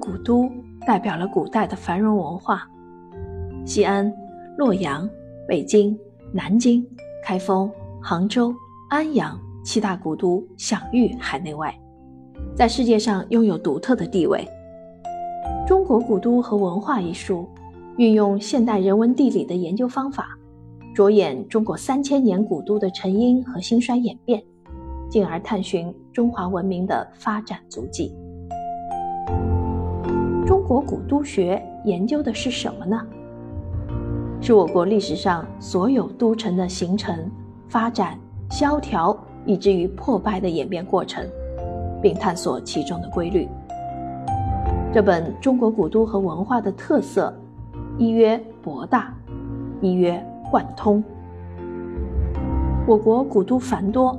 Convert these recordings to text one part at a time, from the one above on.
古都代表了古代的繁荣文化。西安、洛阳、北京、南京、开封、杭州、安阳七大古都享誉海内外，在世界上拥有独特的地位。《中国古都和文化》一书，运用现代人文地理的研究方法，着眼中国三千年古都的成因和兴衰演变，进而探寻中华文明的发展足迹。中国古都学研究的是什么呢？是我国历史上所有都城的形成、发展、萧条，以至于破败的演变过程，并探索其中的规律。这本《中国古都和文化》的特色，一曰博大，一曰贯通。我国古都繁多，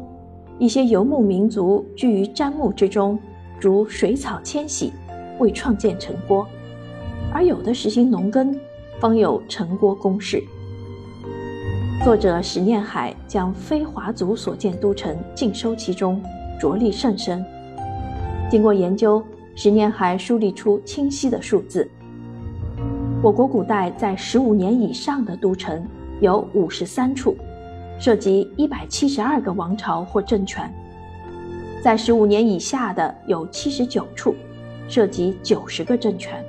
一些游牧民族居于毡木之中，如水草迁徙。未创建城郭，而有的实行农耕，方有城郭公式。作者史念海将非华族所建都城尽收其中，着力甚深。经过研究，史念海梳理出清晰的数字：我国古代在十五年以上的都城有五十三处，涉及一百七十二个王朝或政权；在十五年以下的有七十九处。涉及九十个政权，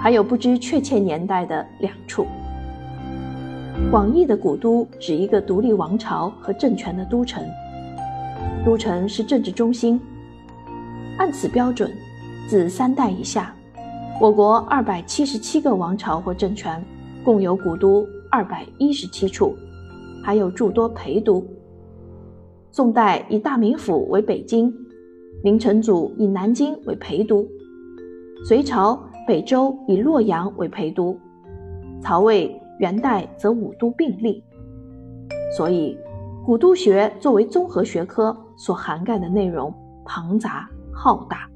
还有不知确切年代的两处。广义的古都指一个独立王朝和政权的都城，都城是政治中心。按此标准，自三代以下，我国二百七十七个王朝或政权，共有古都二百一十七处，还有诸多陪都。宋代以大名府为北京。明成祖以南京为陪都，隋朝北周以洛阳为陪都，曹魏、元代则五都并立。所以，古都学作为综合学科所涵盖的内容庞杂浩大。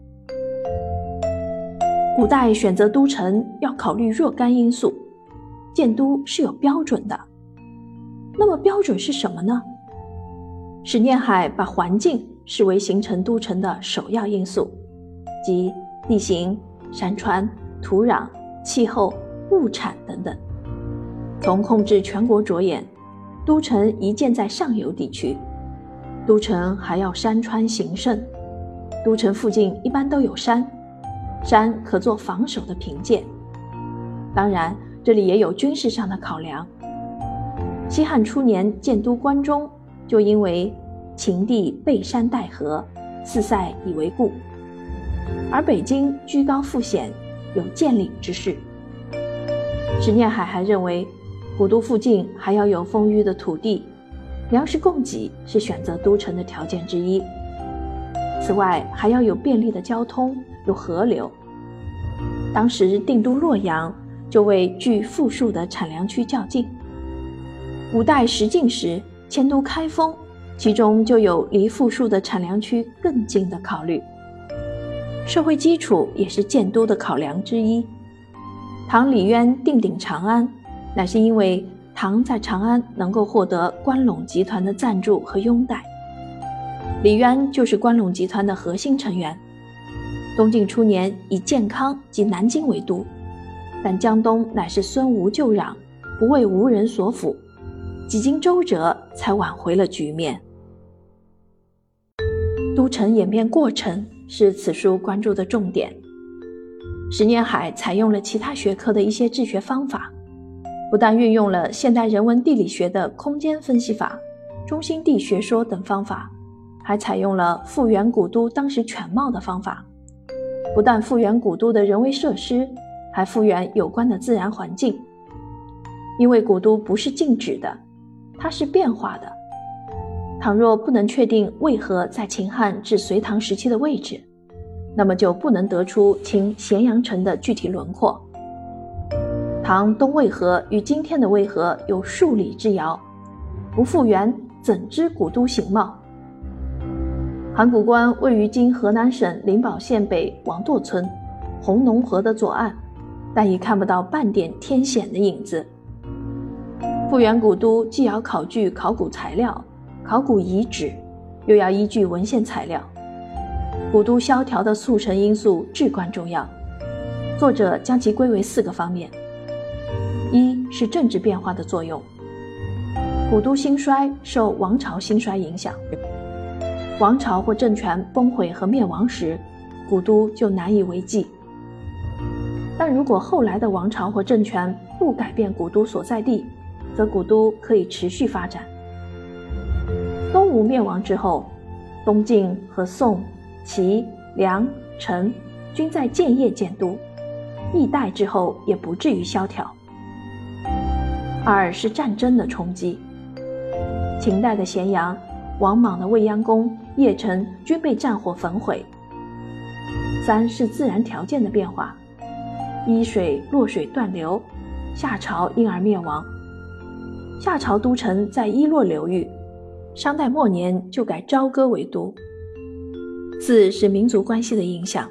古代选择都城要考虑若干因素，建都是有标准的。那么标准是什么呢？史念海把环境。视为形成都城的首要因素，即地形、山川、土壤、气候、物产等等。从控制全国着眼，都城一建在上游地区，都城还要山川形胜，都城附近一般都有山，山可做防守的凭借。当然，这里也有军事上的考量。西汉初年建都关中，就因为。秦地背山带河，四塞以为固。而北京居高复险，有建领之势。石念海还认为，古都附近还要有丰裕的土地，粮食供给是选择都城的条件之一。此外，还要有便利的交通，有河流。当时定都洛阳，就为距富庶的产粮区较近。五代十晋时迁都开封。其中就有离富庶的产粮区更近的考虑，社会基础也是建都的考量之一。唐李渊定鼎长安，乃是因为唐在长安能够获得关陇集团的赞助和拥戴。李渊就是关陇集团的核心成员。东晋初年以建康及南京为都，但江东乃是孙吴旧壤，不为吴人所辅，几经周折才挽回了局面。都城演变过程是此书关注的重点。石念海采用了其他学科的一些治学方法，不但运用了现代人文地理学的空间分析法、中心地学说等方法，还采用了复原古都当时全貌的方法。不但复原古都的人为设施，还复原有关的自然环境。因为古都不是静止的，它是变化的。倘若不能确定渭河在秦汉至隋唐时期的位置，那么就不能得出秦咸阳城的具体轮廓。唐东渭河与今天的渭河有数里之遥，不复原怎知古都形貌？函谷关位于今河南省灵宝县北王垛村红农河的左岸，但已看不到半点天险的影子。复原古都既要考据考古材料。考古遗址，又要依据文献材料。古都萧条的促成因素至关重要，作者将其归为四个方面：一是政治变化的作用，古都兴衰受王朝兴衰影响，王朝或政权崩毁和灭亡时，古都就难以为继。但如果后来的王朝或政权不改变古都所在地，则古都可以持续发展。吴灭亡之后，东晋和宋、齐、梁、陈均在建业建都，易代之后也不至于萧条。二是战争的冲击，秦代的咸阳、王莽的未央宫、邺城均被战火焚毁。三是自然条件的变化。伊水洛水断流，夏朝因而灭亡。夏朝都城在伊洛流域，商代末年就改朝歌为都。四是民族关系的影响，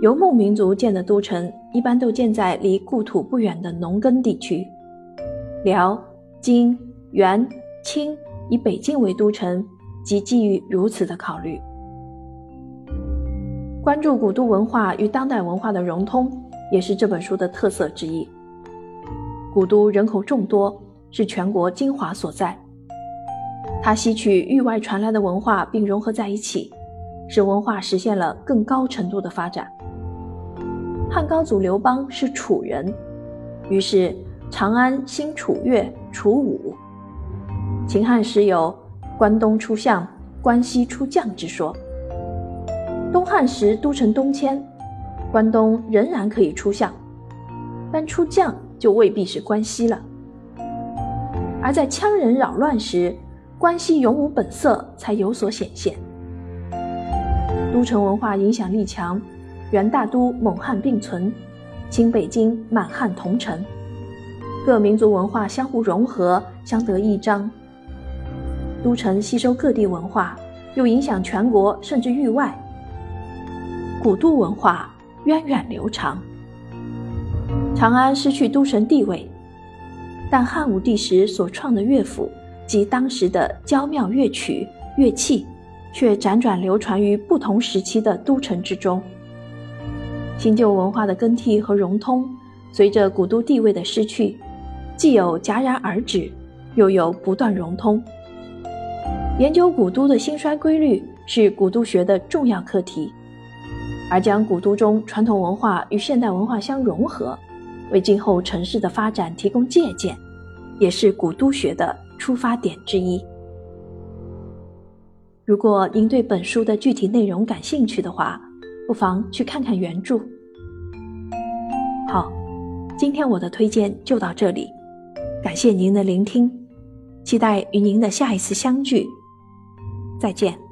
游牧民族建的都城一般都建在离故土不远的农耕地区。辽、金、元、清以北境为都城，即基于如此的考虑。关注古都文化与当代文化的融通。也是这本书的特色之一。古都人口众多，是全国精华所在。它吸取域外传来的文化并融合在一起，使文化实现了更高程度的发展。汉高祖刘邦是楚人，于是长安兴楚乐、楚武。秦汉时有“关东出相，关西出将”之说。东汉时都城东迁。关东仍然可以出相，但出将就未必是关西了。而在羌人扰乱时，关西勇武本色才有所显现。都城文化影响力强，元大都蒙汉并存，清北京满汉同城，各民族文化相互融合，相得益彰。都城吸收各地文化，又影响全国甚至域外。古都文化。源远流长。长安失去都城地位，但汉武帝时所创的乐府及当时的娇妙乐曲、乐器，却辗转流传于不同时期的都城之中。新旧文化的更替和融通，随着古都地位的失去，既有戛然而止，又有不断融通。研究古都的兴衰规律，是古都学的重要课题。而将古都中传统文化与现代文化相融合，为今后城市的发展提供借鉴，也是古都学的出发点之一。如果您对本书的具体内容感兴趣的话，不妨去看看原著。好，今天我的推荐就到这里，感谢您的聆听，期待与您的下一次相聚，再见。